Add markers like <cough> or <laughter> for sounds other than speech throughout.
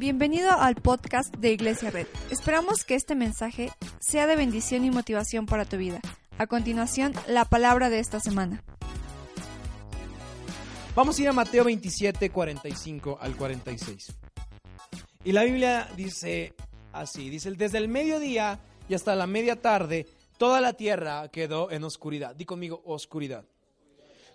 Bienvenido al podcast de Iglesia Red. Esperamos que este mensaje sea de bendición y motivación para tu vida. A continuación, la palabra de esta semana. Vamos a ir a Mateo 27, 45 al 46. Y la Biblia dice así, dice, desde el mediodía y hasta la media tarde, toda la tierra quedó en oscuridad. Di conmigo, oscuridad.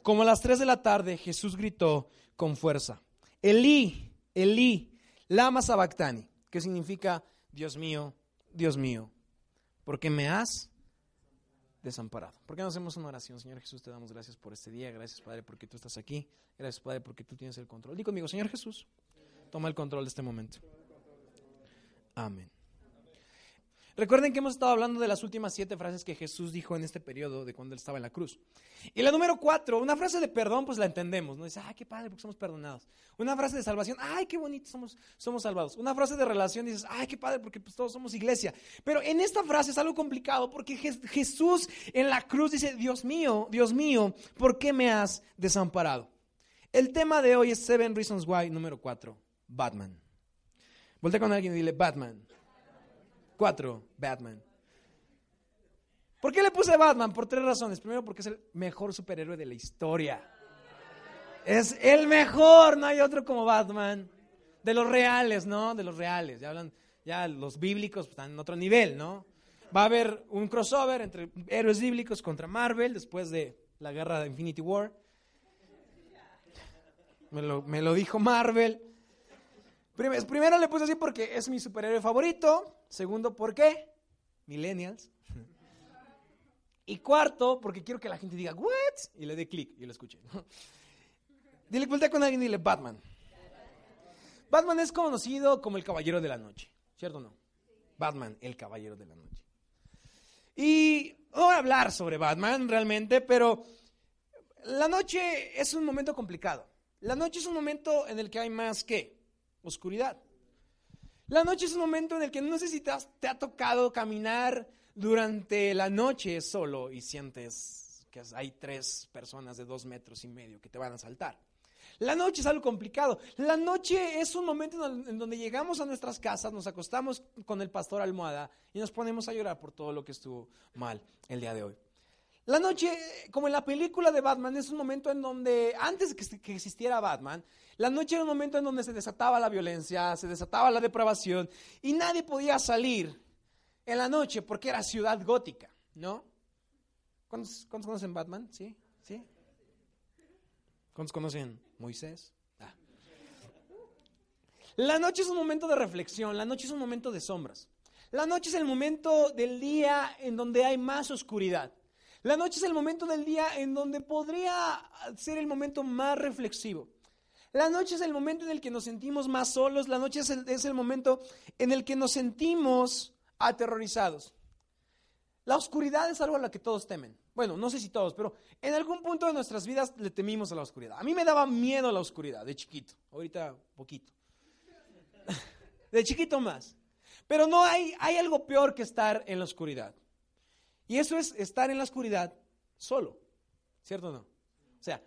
Como a las 3 de la tarde, Jesús gritó con fuerza, Elí, Elí, lama sabactani, que significa, Dios mío, Dios mío, ¿por qué me has desamparado? ¿Por qué no hacemos una oración? Señor Jesús, te damos gracias por este día, gracias Padre porque tú estás aquí, gracias Padre porque tú tienes el control. Di conmigo, Señor Jesús, toma el control de este momento. Amén. Recuerden que hemos estado hablando de las últimas siete frases que Jesús dijo en este periodo de cuando él estaba en la cruz. Y la número cuatro, una frase de perdón, pues la entendemos, ¿no? Dice, ay, qué padre, porque somos perdonados. Una frase de salvación, ay, qué bonito, somos, somos salvados. Una frase de relación, dices, ay, qué padre, porque pues todos somos iglesia. Pero en esta frase es algo complicado, porque Jesús en la cruz dice, Dios mío, Dios mío, ¿por qué me has desamparado? El tema de hoy es Seven Reasons Why, número cuatro, Batman. Voltea con alguien y dile, Batman. Cuatro, Batman. ¿Por qué le puse Batman? Por tres razones. Primero, porque es el mejor superhéroe de la historia. Es el mejor, no hay otro como Batman. De los reales, ¿no? De los reales. Ya hablan, ya los bíblicos están en otro nivel, ¿no? Va a haber un crossover entre héroes bíblicos contra Marvel después de la guerra de Infinity War. Me lo, me lo dijo Marvel. Primero le puse así porque es mi superhéroe favorito. Segundo, ¿por qué? Millennials. <laughs> Y cuarto, porque quiero que la gente diga, ¿what? Y le dé clic y lo escuche. <laughs> Dile, con alguien y dile, Batman. Batman es conocido como el caballero de la noche, ¿cierto o no? Batman, el caballero de la noche. Y no voy a hablar sobre Batman realmente, pero la noche es un momento complicado. La noche es un momento en el que hay más que oscuridad. La noche es un momento en el que no sé si te, ha tocado caminar durante la noche solo y sientes que hay tres personas de dos metros y medio que te van a saltar. La noche es algo complicado. La noche es un momento en donde llegamos a nuestras casas, nos acostamos con el pastor almohada y nos ponemos a llorar por todo lo que estuvo mal el día de hoy. La noche, como en la película de Batman, es un momento en donde, antes de que existiera Batman, la noche era un momento en donde se desataba la violencia, se desataba la depravación y nadie podía salir en la noche porque era ciudad gótica, ¿no? ¿Cuántos, conocen Batman? ¿Sí? ¿Sí? ¿Cuántos conocen Moisés? Ah. La noche es un momento de reflexión, la noche es un momento de sombras. La noche es el momento del día en donde hay más oscuridad. La noche es el momento del día en donde podría ser el momento más reflexivo. La noche es el momento en el que nos sentimos más solos, la noche es el, momento en el que nos sentimos aterrorizados. La oscuridad es algo a lo que todos temen. Bueno, no sé si todos, pero en algún punto de nuestras vidas le temimos a la oscuridad. A mí me daba miedo la oscuridad de chiquito, ahorita poquito. <laughs> De chiquito más. Pero no hay, hay algo peor que estar en la oscuridad. Y eso es estar en la oscuridad solo, ¿cierto o no? O sea,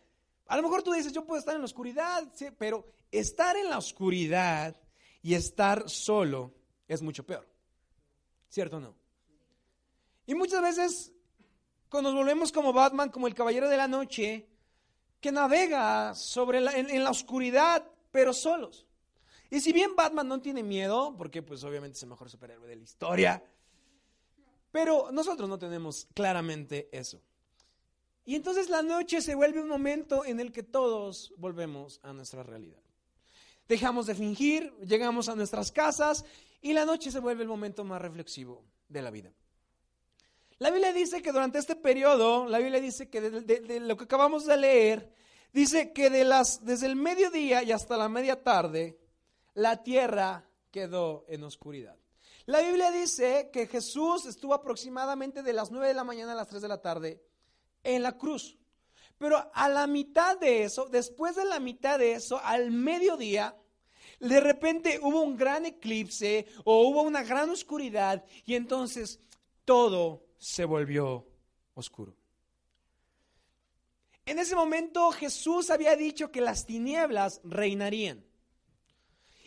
a lo mejor tú dices, yo puedo estar en la oscuridad, pero estar en la oscuridad y estar solo es mucho peor. ¿Cierto o no? Y muchas veces, cuando nos volvemos como Batman, como el caballero de la noche, que navega sobre en, la oscuridad, pero solos. Y si bien Batman no tiene miedo, porque pues obviamente es el mejor superhéroe de la historia, pero nosotros no tenemos claramente eso. Y entonces la noche se vuelve un momento en el que todos volvemos a nuestra realidad. Dejamos de fingir, llegamos a nuestras casas y la noche se vuelve el momento más reflexivo de la vida. La Biblia dice que durante este periodo, la Biblia dice que de, lo que acabamos de leer, dice que desde el mediodía y hasta la media tarde, la tierra quedó en oscuridad. La Biblia dice que Jesús estuvo aproximadamente de las 9 de la mañana a las 3 de la tarde en la cruz. Pero a la mitad de eso, después de la mitad de eso, al mediodía, de repente hubo un gran eclipse o hubo una gran oscuridad y entonces todo se volvió oscuro. En ese momento Jesús había dicho que las tinieblas reinarían.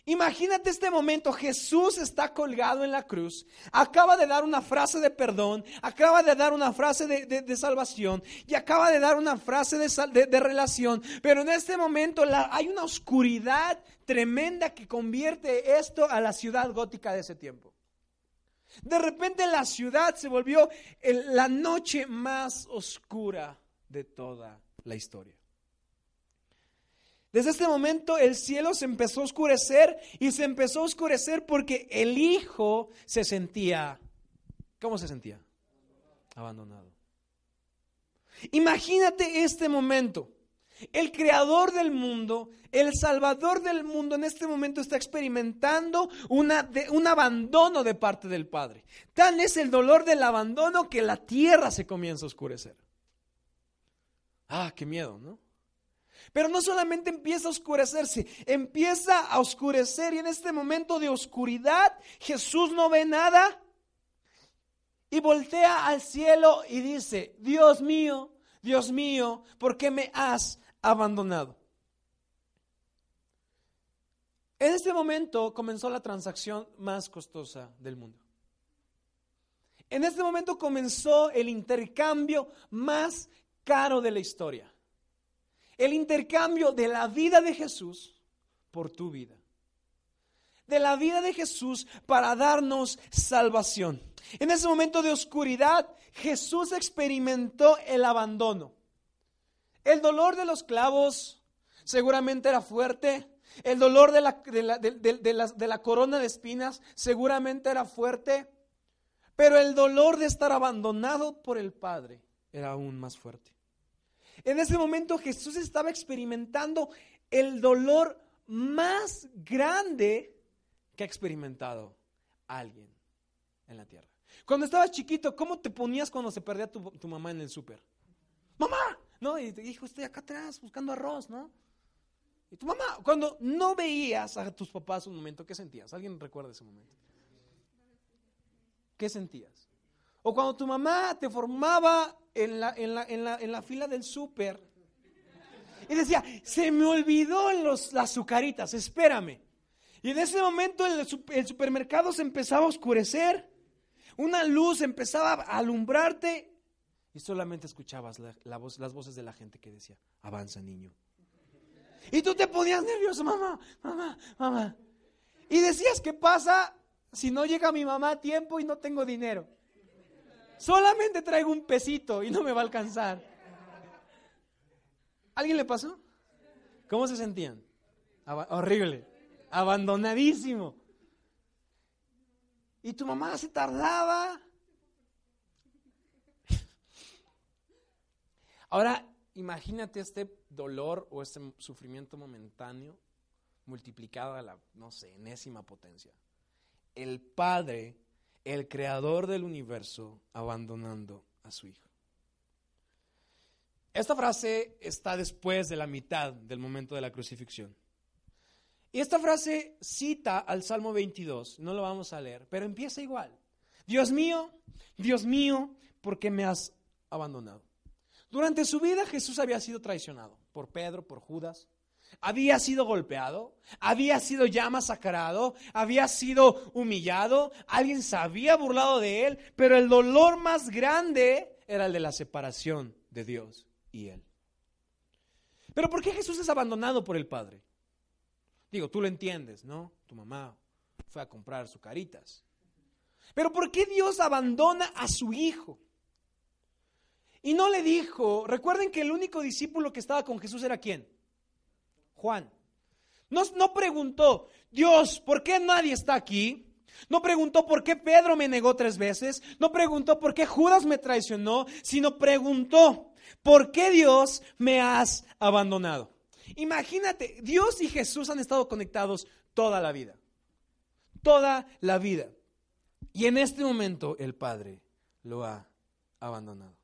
Imagínate este momento, Jesús está colgado en la cruz, acaba de dar una frase de perdón, acaba de dar una frase de, salvación y acaba de dar una frase de, relación, pero en este momento hay una oscuridad tremenda que convierte esto a la ciudad gótica de ese tiempo. De repente la ciudad se volvió la noche más oscura de toda la historia. Desde este momento el cielo se empezó a oscurecer y se empezó a oscurecer porque el hijo se sentía, ¿cómo se sentía? Abandonado. Imagínate este momento. El creador del mundo, el salvador del mundo en este momento está experimentando un abandono de parte del Padre. Tan es el dolor del abandono que la tierra se comienza a oscurecer. Ah, qué miedo, ¿no? Pero no solamente empieza a oscurecerse, empieza a oscurecer y en este momento de oscuridad Jesús no ve nada y voltea al cielo y dice, Dios mío, Dios mío, ¿por qué me has abandonado? En este momento comenzó la transacción más costosa del mundo. En este momento comenzó el intercambio más caro de la historia el intercambio de la vida de Jesús por tu vida. De la vida de Jesús para darnos salvación. En ese momento de oscuridad, Jesús experimentó el abandono. El dolor de los clavos seguramente era fuerte. El dolor de la, de la, corona de espinas seguramente era fuerte. Pero el dolor de estar abandonado por el Padre era aún más fuerte. En ese momento Jesús estaba experimentando el dolor más grande que ha experimentado alguien en la tierra. Cuando estabas chiquito, ¿cómo te ponías cuando se perdía tu, mamá en el súper? ¡Mamá! ¿No? Y te dijo, estoy acá atrás buscando arroz, ¿no? Y tu mamá, cuando no veías a tus papás un momento, ¿qué sentías? ¿Alguien recuerda ese momento? ¿Qué sentías? O cuando tu mamá te formaba en la, en la, en la, en la fila del súper y decía, se me olvidó los, las azucaritas, espérame. Y en ese momento el, el supermercado se empezaba a oscurecer, una luz empezaba a alumbrarte y solamente escuchabas la, voz, las voces de la gente que decía, avanza niño. Y tú te ponías nervioso, mamá, mamá, mamá. Y decías, ¿qué pasa si no llega mi mamá a tiempo y no tengo dinero? Solamente traigo un pesito y no me va a alcanzar. ¿Alguien le pasó? ¿Cómo se sentían? horrible, abandonadísimo. Y tu mamá se tardaba. Ahora, imagínate este dolor o este sufrimiento momentáneo multiplicado a la, no sé, enésima potencia. El padre el creador del universo abandonando a su hijo. Esta frase está después de la mitad del momento de la crucifixión. Y esta frase cita al Salmo 22, no lo vamos a leer, pero empieza igual. Dios mío, Dios mío, ¿por qué me has abandonado? Durante su vida Jesús había sido traicionado por Pedro, por Judas, había sido golpeado, había sido ya masacrado, había sido humillado, alguien se había burlado de él, pero el dolor más grande era el de la separación de Dios y él. Pero ¿por qué Jesús es abandonado por el Padre? Digo, tú lo entiendes, ¿no? Tu mamá fue a comprar sus caritas. Pero ¿por qué Dios abandona a su hijo? Y no le dijo, recuerden que el único discípulo que estaba con Jesús era quién? Juan. No, no preguntó, Dios, ¿por qué nadie está aquí? No preguntó por qué Pedro me negó tres veces, no preguntó por qué Judas me traicionó, sino preguntó, ¿por qué Dios me has abandonado? Imagínate, Dios y Jesús han estado conectados toda la vida, toda la vida. Y en este momento el Padre lo ha abandonado.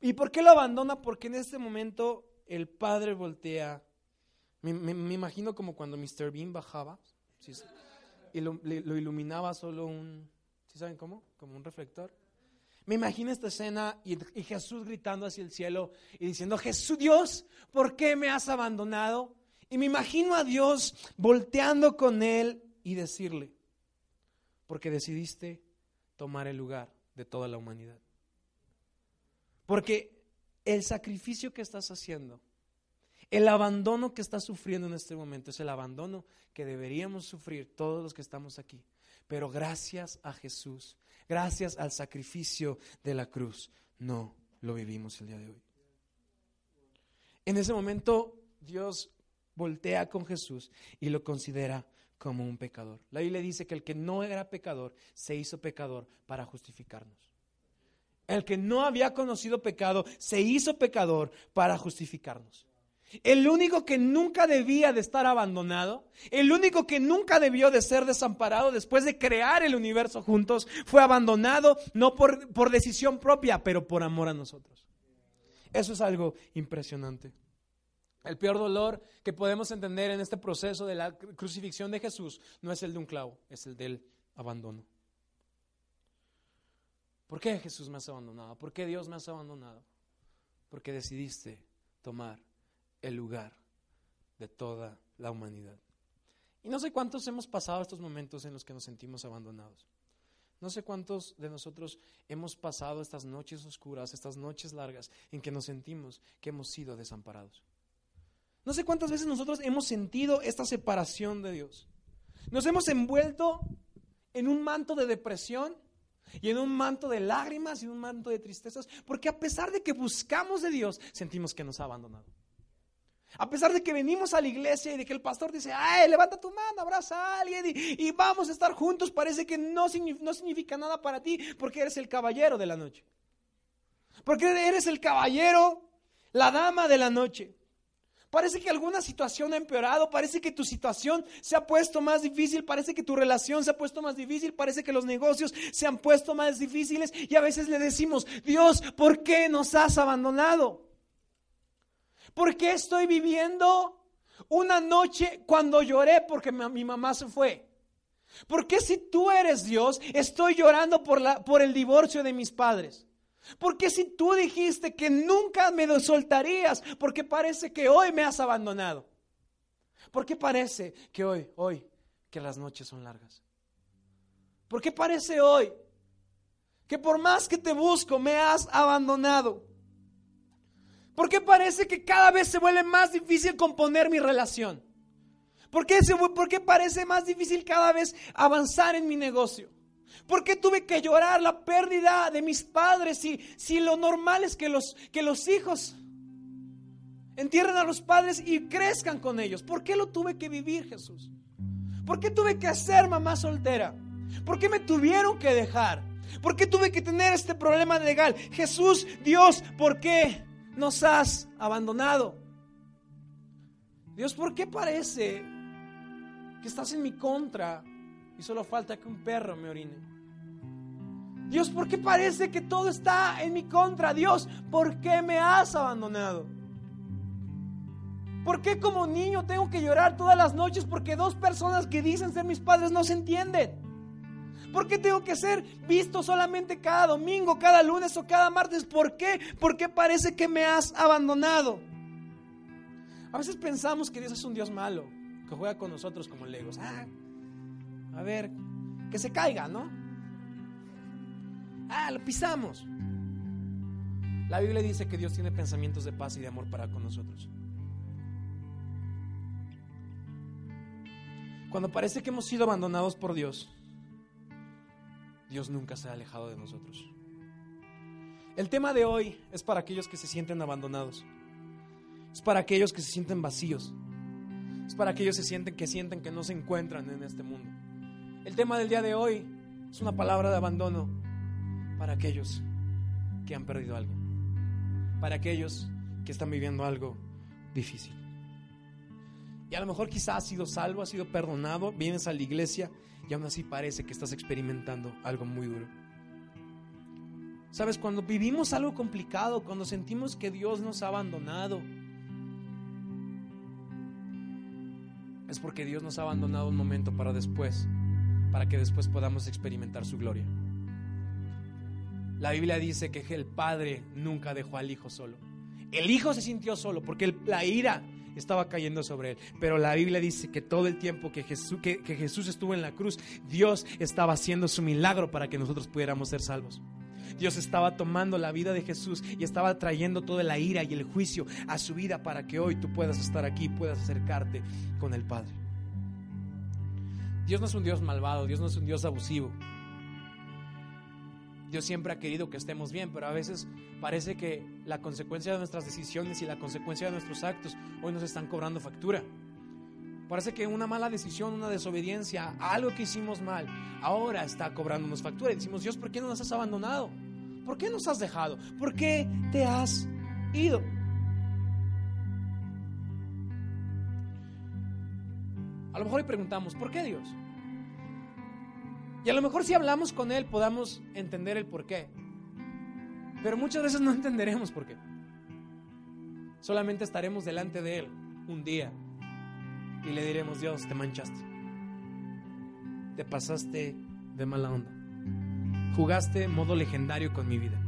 ¿Y por qué lo abandona? Porque en este momento el Padre voltea me, imagino como cuando Mr. Bean bajaba y lo, iluminaba solo un, ¿sí saben cómo? Como un reflector. Me imagino esta escena y, y, Jesús gritando hacia el cielo y diciendo, Jesús Dios, ¿por qué me has abandonado? Y me imagino a Dios volteando con él y decirle, porque decidiste tomar el lugar de toda la humanidad. Porque el sacrificio que estás haciendo, el abandono que estás sufriendo en este momento, es el abandono que deberíamos sufrir todos los que estamos aquí. Pero gracias a Jesús, gracias al sacrificio de la cruz, no lo vivimos el día de hoy. En ese momento Dios voltea con Jesús y lo considera como un pecador. La Biblia dice que el que no era pecador se hizo pecador para justificarnos. El que no había conocido pecado se hizo pecador para justificarnos. El único que nunca debía de estar abandonado, el único que nunca debió de ser desamparado después de crear el universo juntos, fue abandonado no por, por decisión propia, pero por amor a nosotros. Eso es algo impresionante. El peor dolor que podemos entender en este proceso de la crucifixión de Jesús no es el de un clavo, es el del abandono. ¿Por qué Jesús me has abandonado? ¿Por qué Dios me has abandonado? Porque decidiste tomar el lugar de toda la humanidad. Y no sé cuántos hemos pasado estos momentos en los que nos sentimos abandonados. No sé cuántos de nosotros hemos pasado estas noches oscuras, estas noches largas, en que nos sentimos que hemos sido desamparados. No sé cuántas veces nosotros hemos sentido esta separación de Dios. Nos hemos envuelto en un manto de depresión y en un manto de lágrimas y un manto de tristezas, porque a pesar de que buscamos de Dios, sentimos que nos ha abandonado. A pesar de que venimos a la iglesia y de que el pastor dice, ay, levanta tu mano, abraza a alguien y, vamos a estar juntos, parece que no, no significa nada para ti porque eres el caballero de la noche. Porque eres el caballero, la dama de la noche. Parece que alguna situación ha empeorado, parece que tu situación se ha puesto más difícil, parece que tu relación se ha puesto más difícil, parece que los negocios se han puesto más difíciles y a veces le decimos, Dios, ¿por qué nos has abandonado? ¿Por qué estoy viviendo una noche cuando lloré porque mi mamá se fue? ¿Por qué si tú eres Dios estoy llorando por, la, por el divorcio de mis padres? ¿Por qué si tú dijiste que nunca me soltarías? Porque parece que hoy me has abandonado. ¿Por qué parece que hoy, hoy, que las noches son largas? ¿Por qué parece hoy que por más que te busco me has abandonado? ¿Por qué parece que cada vez se vuelve más difícil componer mi relación? ¿Por qué, ¿Por qué parece más difícil cada vez avanzar en mi negocio? ¿Por qué tuve que llorar la pérdida de mis padres si, si lo normal es que los, que los hijos entierren a los padres y crezcan con ellos? ¿Por qué lo tuve que vivir, Jesús? ¿Por qué tuve que ser mamá soltera? ¿Por qué me tuvieron que dejar? ¿Por qué tuve que tener este problema legal? Jesús, Dios, ¿por qué? Nos has abandonado. Dios, ¿por qué parece que estás en mi contra y solo falta que un perro me orine? Dios, ¿por qué parece que todo está en mi contra? Dios, ¿por qué me has abandonado? ¿Por qué como niño tengo que llorar todas las noches porque dos personas que dicen ser mis padres no se entienden? ¿Por qué tengo que ser visto solamente cada domingo, cada lunes o cada martes? ¿Por qué? Porque parece que me has abandonado. A veces pensamos que Dios es un Dios malo, que juega con nosotros como legos. Ah, a ver, que se caiga, ¿no? Ah, lo pisamos. La Biblia dice que Dios tiene pensamientos de paz y de amor para con nosotros. Cuando parece que hemos sido abandonados por Dios, Dios nunca se ha alejado de nosotros. El tema de hoy es para aquellos que se sienten abandonados. Es para aquellos que se sienten vacíos. Es para aquellos que sienten que sienten que no se encuentran en este mundo. El tema del día de hoy es una palabra de abandono para aquellos que han perdido algo. Para aquellos que están viviendo algo difícil. Y a lo mejor quizás has sido salvo, has sido perdonado, vienes a la iglesia y aún así parece que estás experimentando algo muy duro. Sabes, cuando vivimos algo complicado, cuando sentimos que Dios nos ha abandonado, es porque Dios nos ha abandonado un momento para después, para que después podamos experimentar su gloria. La Biblia dice que el Padre nunca dejó al Hijo solo. El Hijo se sintió solo porque la ira estaba cayendo sobre él. Pero la Biblia dice que todo el tiempo que Jesús, estuvo en la cruz, Dios estaba haciendo su milagro para que nosotros pudiéramos ser salvos. Dios estaba tomando la vida de Jesús y estaba trayendo toda la ira y el juicio a su vida para que hoy tú puedas estar aquí, puedas acercarte con el Padre. Dios no es un Dios malvado, Dios no es un Dios abusivo. Dios siempre ha querido que estemos bien, pero a veces parece que la consecuencia de nuestras decisiones y la consecuencia de nuestros actos hoy nos están cobrando factura. Parece que una mala decisión, una desobediencia, algo que hicimos mal, ahora está cobrándonos factura. Y decimos, Dios, ¿por qué no nos has abandonado? ¿Por qué nos has dejado? ¿Por qué te has ido? A lo mejor le preguntamos, ¿por qué Dios? Y a lo mejor si hablamos con Él podamos entender el por qué. Pero muchas veces no <laughs> entenderemos por qué. Solamente estaremos delante de Él un día y le diremos, Dios, te manchaste. Te pasaste de mala onda. Jugaste modo legendario con mi vida.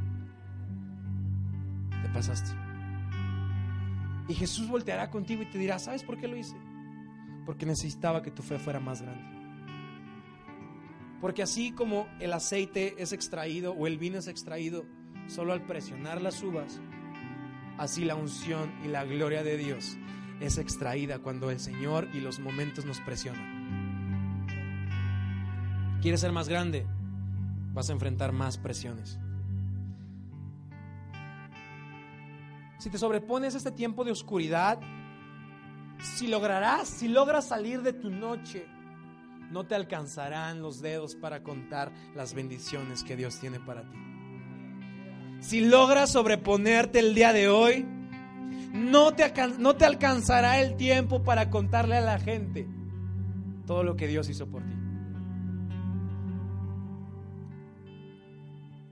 Te pasaste. Y Jesús volteará contigo y te dirá, ¿sabes por qué lo hice? Porque necesitaba que tu fe fuera más grande. Porque así como el aceite es extraído o el vino es extraído solo al presionar las uvas, así la unción y la gloria de Dios es extraída cuando el Señor y los momentos nos presionan. ¿Quieres ser más grande? Vas a enfrentar más presiones. Si te sobrepones a este tiempo de oscuridad, si lograrás, si logras salir de tu noche, no te alcanzarán los dedos para contar las bendiciones que Dios tiene para ti. Si logras sobreponerte el día de hoy, no te, no te alcanzará el tiempo para contarle a la gente todo lo que Dios hizo por ti.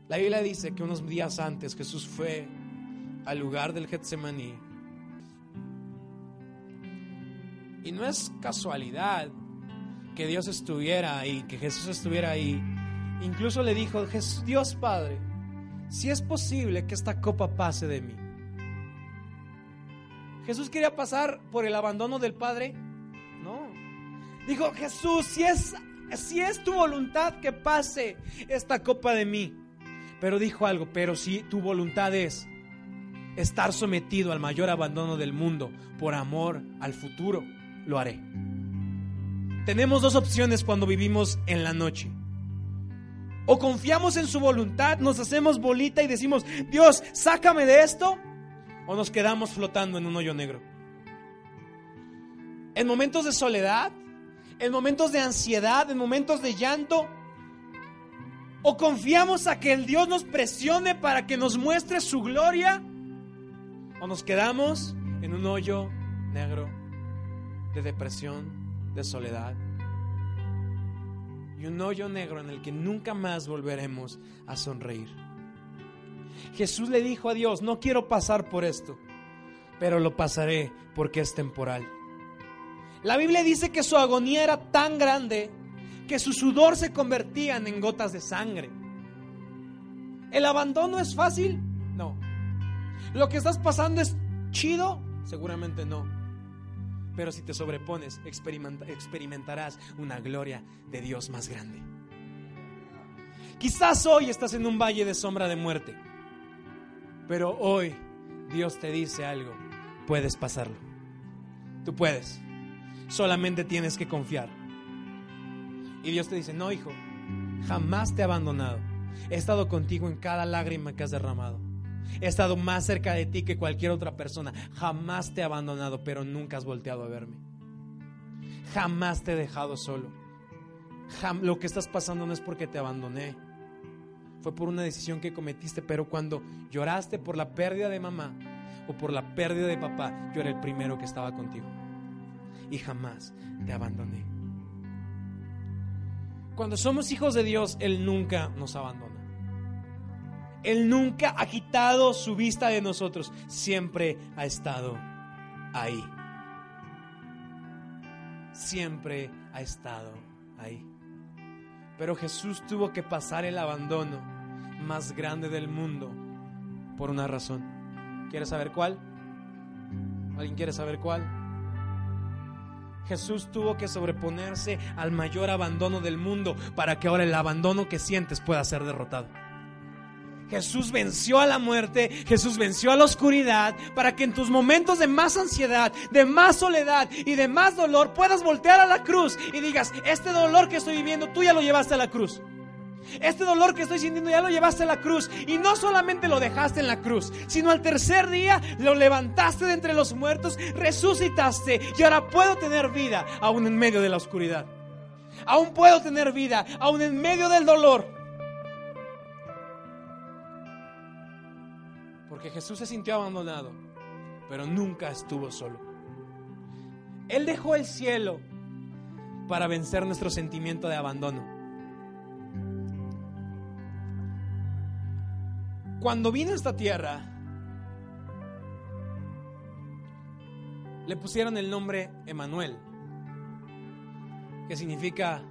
La Biblia dice que unos días antes Jesús fue al lugar del Getsemaní. Y no es casualidad que Dios estuviera ahí, que Jesús estuviera ahí. Incluso le dijo, Dios Padre, si es posible que esta copa pase de mí. Jesús quería pasar por el abandono del Padre. No. Dijo, Jesús, si es, si es tu voluntad que pase esta copa de mí. Pero dijo algo, pero si tu voluntad es estar sometido al mayor abandono del mundo por amor al futuro, lo haré. Tenemos dos opciones cuando vivimos en la noche. O confiamos en su voluntad, nos hacemos bolita y decimos, Dios, sácame de esto o nos quedamos flotando en un hoyo negro. En momentos de soledad, en momentos de ansiedad, en momentos de llanto, o confiamos a que el Dios nos presione para que nos muestre su gloria, o nos quedamos en un hoyo negro de depresión, de soledad y un hoyo negro en el que nunca más volveremos a sonreír. Jesús le dijo a Dios, no quiero pasar por esto, pero lo pasaré porque es temporal. La Biblia dice que su agonía era tan grande que su sudor se convertía en gotas de sangre. ¿El abandono es fácil? No. ¿Lo que estás pasando es chido? Seguramente no. Pero si te sobrepones, experimentarás una gloria de Dios más grande. Quizás hoy estás en un valle de sombra de muerte. Pero hoy Dios te dice algo, puedes pasarlo. Tú puedes. Solamente tienes que confiar. Y Dios te dice, no hijo, jamás te he abandonado. He estado contigo en cada lágrima que has derramado. He estado más cerca de ti que cualquier otra persona. Jamás te he abandonado, pero nunca has volteado a verme. Jamás te he dejado solo. lo que estás pasando no es porque te abandoné fue por una decisión que cometiste, pero cuando lloraste por la pérdida de mamá o por la pérdida de papá, yo era el primero que estaba contigo. Y jamás te abandoné. Cuando somos hijos de Dios, Él nunca nos abandona. Él nunca ha quitado su vista de nosotros, siempre ha estado ahí. Siempre ha estado ahí. Pero Jesús tuvo que pasar el abandono más grande del mundo por una razón. ¿Quieres saber cuál? ¿Alguien quiere saber cuál? Jesús tuvo que sobreponerse al mayor abandono del mundo para que ahora el abandono que sientes pueda ser derrotado. Jesús venció a la muerte, Jesús venció a la oscuridad, para que en tus momentos de más ansiedad, de más soledad y de más dolor puedas voltear a la cruz y digas, este dolor que estoy viviendo, tú ya lo llevaste a la cruz. Este dolor que estoy sintiendo ya lo llevaste a la cruz y no solamente lo dejaste en la cruz, sino al tercer día lo levantaste de entre los muertos, resucitaste y ahora puedo tener vida aún en medio de la oscuridad. Aún puedo tener vida aún en medio del dolor. Porque Jesús se sintió abandonado, pero nunca estuvo solo. Él dejó el cielo para vencer nuestro sentimiento de abandono. Cuando vino a esta tierra, le pusieron el nombre Emanuel, que significa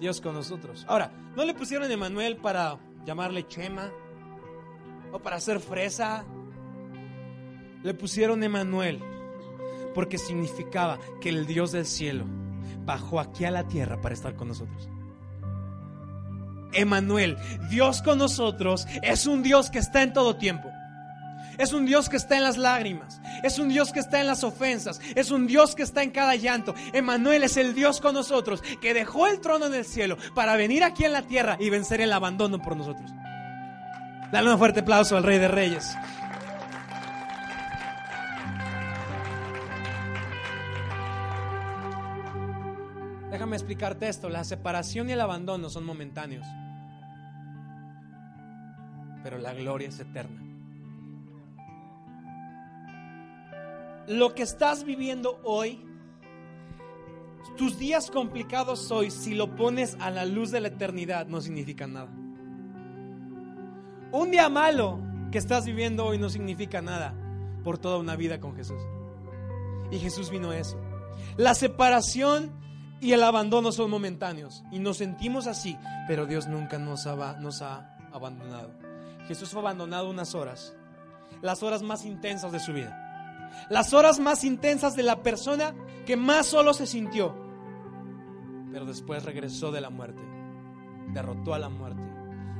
Dios con nosotros. Ahora, no le pusieron Emanuel para llamarle Chema o para hacer fresa. Le pusieron Emanuel porque significaba que el Dios del cielo bajó aquí a la tierra para estar con nosotros. Emanuel, Dios con nosotros, es un Dios que está en todo tiempo. Es un Dios que está en las lágrimas. Es un Dios que está en las ofensas. Es un Dios que está en cada llanto. Emanuel es el Dios con nosotros que dejó el trono en el cielo para venir aquí en la tierra y vencer el abandono por nosotros. Dale un fuerte aplauso al Rey de Reyes. Déjame explicarte esto. La separación y el abandono son momentáneos. Pero la gloria es eterna. Lo que estás viviendo hoy, tus días complicados hoy, si lo pones a la luz de la eternidad, no significan nada. Un día malo que estás viviendo hoy no significa nada por toda una vida con Jesús. Y Jesús vino a eso. La separación y el abandono son momentáneos y nos sentimos así, pero Dios nunca nos ha, nos ha abandonado. Jesús fue abandonado unas horas, las horas más intensas de su vida, las horas más intensas de la persona que más solo se sintió, pero después regresó de la muerte, derrotó a la muerte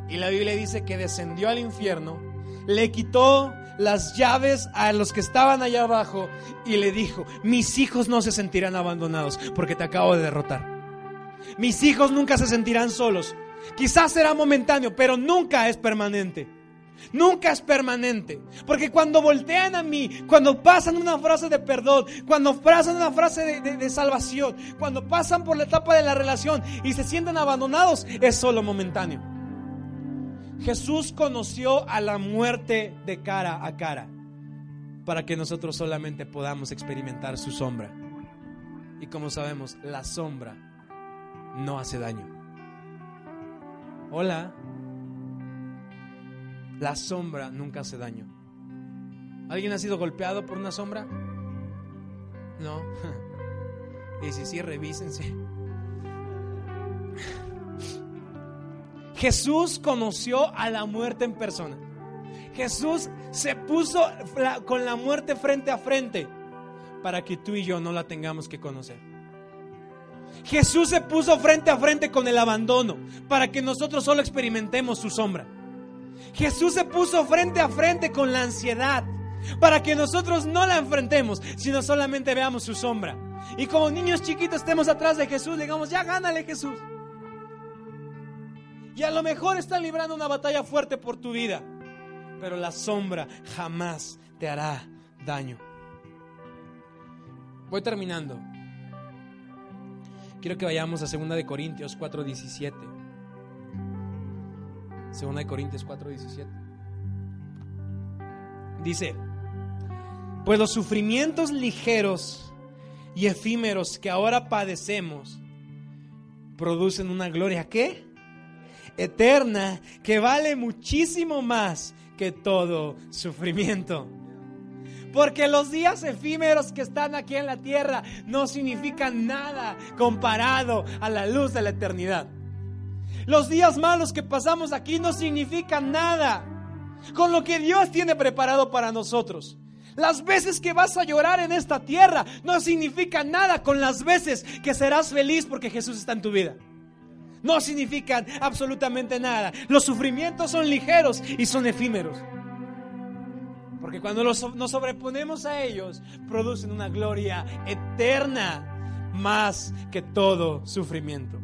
y la Biblia dice que descendió al infierno, le quitó las llaves a los que estaban allá abajo y le dijo, mis hijos no se sentirán abandonados porque te acabo de derrotar. Mis hijos nunca se sentirán solos. Quizás será momentáneo, pero nunca es permanente. Nunca es permanente. Porque cuando voltean a mí, cuando pasan una frase de perdón, cuando pasan una frase de, de, salvación, cuando pasan por la etapa de la relación y se sienten abandonados, es solo momentáneo. Jesús conoció a la muerte de cara a cara para que nosotros solamente podamos experimentar su sombra. Y como sabemos, la sombra no hace daño. Hola. La sombra nunca hace daño. ¿Alguien ha sido golpeado por una sombra? No. <laughs> Y si sí, revísense. Jesús conoció a la muerte en persona. Jesús se puso con la muerte frente a frente para que tú y yo no la tengamos que conocer. Jesús se puso frente a frente con el abandono para que nosotros solo experimentemos su sombra. Jesús se puso frente a frente con la ansiedad para que nosotros no la enfrentemos, sino solamente veamos su sombra. Y como niños chiquitos estemos atrás de Jesús, digamos, ya gánale Jesús. Y a lo mejor están librando una batalla fuerte por tu vida, pero la sombra jamás te hará daño. Voy terminando. Quiero que vayamos a 2 de Corintios 4:17. 2 de Corintios 4:17. Dice, pues los sufrimientos ligeros y efímeros que ahora padecemos producen una gloria ¿qué? Eterna que vale muchísimo más que todo sufrimiento. Porque los días efímeros que están aquí en la tierra no significan nada comparado a la luz de la eternidad. Los días malos que pasamos aquí no significan nada con lo que Dios tiene preparado para nosotros. Las veces que vas a llorar en esta tierra no significa nada con las veces que serás feliz porque Jesús está en tu vida. No significan absolutamente nada. Los sufrimientos son ligeros y son efímeros. Porque cuando nos sobreponemos a ellos, producen una gloria eterna más que todo sufrimiento.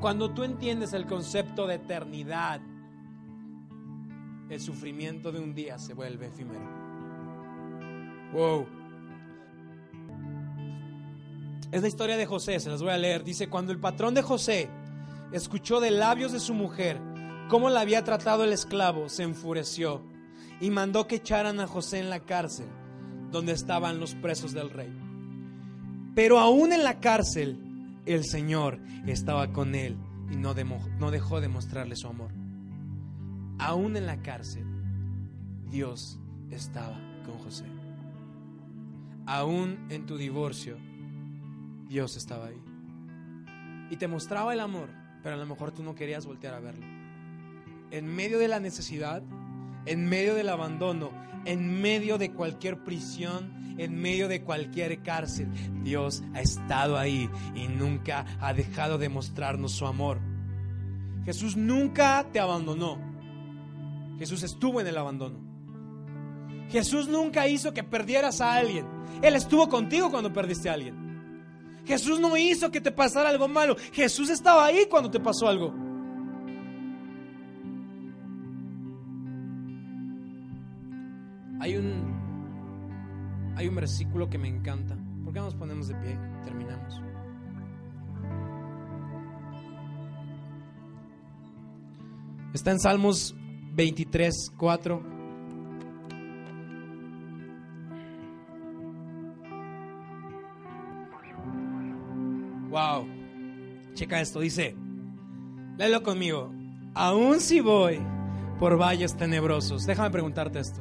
Cuando tú entiendes el concepto de eternidad, el sufrimiento de un día se vuelve efímero. Wow. Es la historia de José, se las voy a leer. Dice, cuando el patrón de José escuchó de labios de su mujer cómo la había tratado el esclavo, se enfureció y mandó que echaran a José en la cárcel, donde estaban los presos del rey. Pero aún en la cárcel, el Señor estaba con él y no, no dejó de mostrarle su amor. Aún en la cárcel, Dios estaba con José. Aún en tu divorcio, Dios estaba ahí. Y te mostraba el amor, pero a lo mejor tú no querías voltear a verlo. En medio de la necesidad, en medio del abandono, en medio de cualquier prisión, en medio de cualquier cárcel, Dios ha estado ahí y nunca ha dejado de mostrarnos su amor. Jesús nunca te abandonó. Jesús estuvo en el abandono. Jesús nunca hizo que perdieras a alguien. Él estuvo contigo cuando perdiste a alguien. Jesús no hizo que te pasara algo malo. Jesús estaba ahí cuando te pasó algo. Hay un, hay un versículo que me encanta. ¿Por qué no nos ponemos de pie? Terminamos. Está en Salmos 23, 4. Wow. Checa esto, dice, léelo conmigo. Aún si voy por valles tenebrosos, déjame preguntarte esto.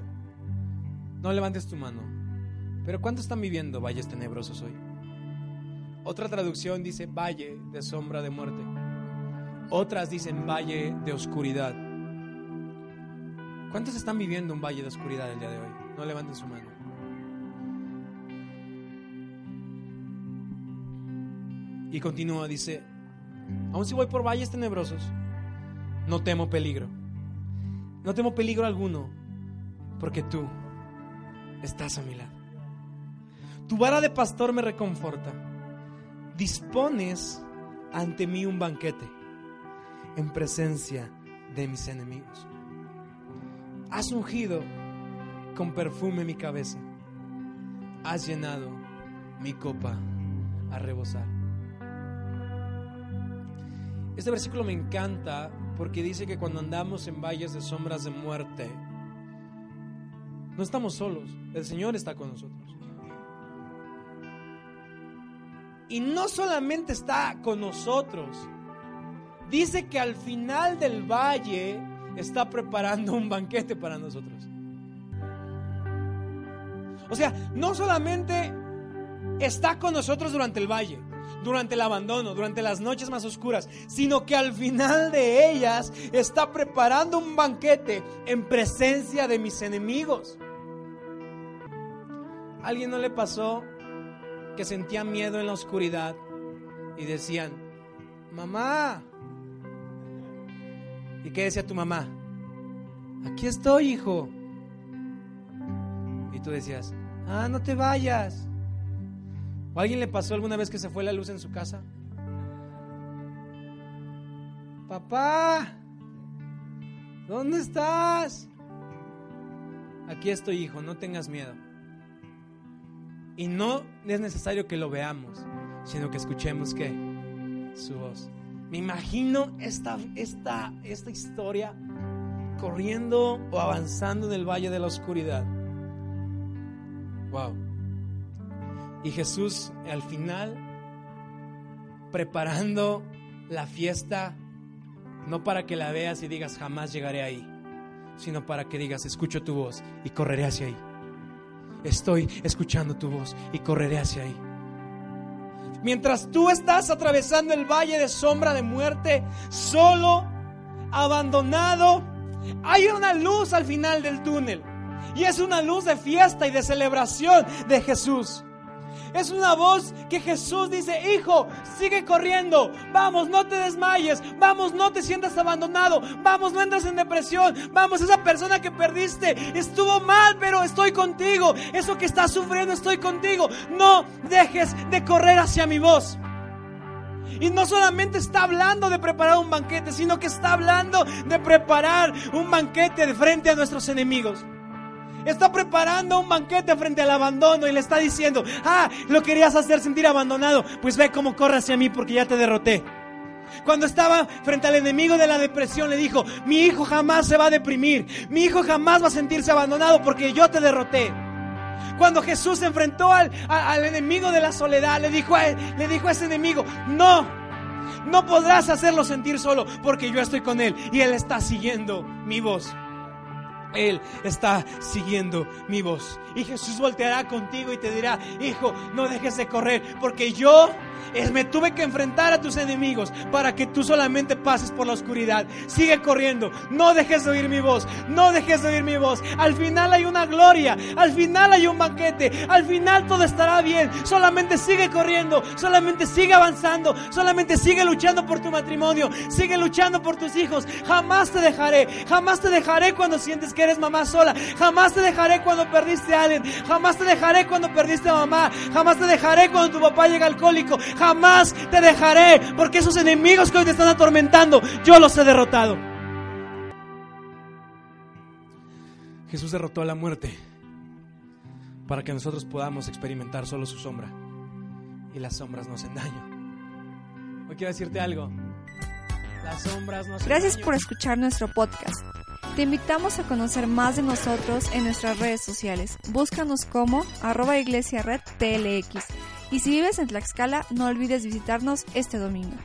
No levantes tu mano. Pero ¿cuántos están viviendo valles tenebrosos hoy? Otra traducción dice valle de sombra de muerte. Otras dicen valle de oscuridad. ¿Cuántos están viviendo un valle de oscuridad el día de hoy? No levanten su mano. Y continúa, dice, aun si voy por valles tenebrosos, no temo peligro. No temo peligro alguno, porque tú estás a mi lado. Tu vara de pastor me reconforta. Dispones ante mí un banquete en presencia de mis enemigos. Has ungido con perfume mi cabeza. Has llenado mi copa a rebosar. Este versículo me encanta porque dice que cuando andamos en valles de sombras de muerte, no estamos solos, el Señor está con nosotros. Y no solamente está con nosotros, dice que al final del valle está preparando un banquete para nosotros. O sea, no solamente está con nosotros durante el valle, durante el abandono, durante las noches más oscuras, sino que al final de ellas está preparando un banquete en presencia de mis enemigos. alguien no le pasó que sentía miedo en la oscuridad y decían, mamá? ¿Y qué decía tu mamá? Aquí estoy, hijo. Y tú decías, ah, no te vayas alguien le pasó alguna vez que se fue la luz en su casa? Papá, ¿dónde estás? Aquí estoy, hijo, no tengas miedo. Y no es necesario que lo veamos, sino que escuchemos que su voz. Me imagino esta, esta, esta historia corriendo o avanzando en el valle de la oscuridad. Wow. Y Jesús al final preparando la fiesta, no para que la veas y digas jamás llegaré ahí, sino para que digas escucho tu voz y correré hacia ahí. Estoy escuchando tu voz y correré hacia ahí. Mientras tú estás atravesando el valle de sombra de muerte, solo, abandonado, hay una luz al final del túnel. Y es una luz de fiesta y de celebración de Jesús. Es una voz que Jesús dice, hijo, sigue corriendo, vamos, no te desmayes, vamos, no te sientas abandonado, vamos, no entres en depresión, vamos, esa persona que perdiste estuvo mal, pero estoy contigo, eso que estás sufriendo, estoy contigo, no dejes de correr hacia mi voz. Y no solamente está hablando de preparar un banquete, sino que está hablando de preparar un banquete de frente a nuestros enemigos. Está preparando un banquete frente al abandono y le está diciendo, ah, lo querías hacer sentir abandonado, pues ve cómo corre hacia mí porque ya te derroté. Cuando estaba frente al enemigo de la depresión le dijo, mi hijo jamás se va a deprimir, mi hijo jamás va a sentirse abandonado porque yo te derroté. Cuando Jesús se enfrentó al, al enemigo de la soledad, le dijo, a, le dijo a ese enemigo, no, no podrás hacerlo sentir solo porque yo estoy con él y él está siguiendo mi voz. Él está siguiendo mi voz. Y Jesús volteará contigo y te dirá, hijo, no dejes de correr, porque yo me tuve que enfrentar a tus enemigos para que tú solamente pases por la oscuridad. Sigue corriendo, no dejes de oír mi voz, no dejes de oír mi voz. Al final hay una gloria, al final hay un banquete, al final todo estará bien. Solamente sigue corriendo, solamente sigue avanzando, solamente sigue luchando por tu matrimonio, sigue luchando por tus hijos. Jamás te dejaré, jamás te dejaré cuando sientes que eres mamá sola, jamás te dejaré cuando perdiste a alguien, jamás te dejaré cuando perdiste a mamá, jamás te dejaré cuando tu papá llega alcohólico, jamás te dejaré, porque esos enemigos que hoy te están atormentando, yo los he derrotado. Jesús derrotó a la muerte para que nosotros podamos experimentar solo su sombra. Y las sombras no hacen daño. Hoy quiero decirte algo. Las sombras no hacen Gracias daño. por escuchar nuestro podcast. Te invitamos a conocer más de nosotros en nuestras redes sociales. Búscanos como arroba iglesia TLX. Y si vives en Tlaxcala, no olvides visitarnos este domingo.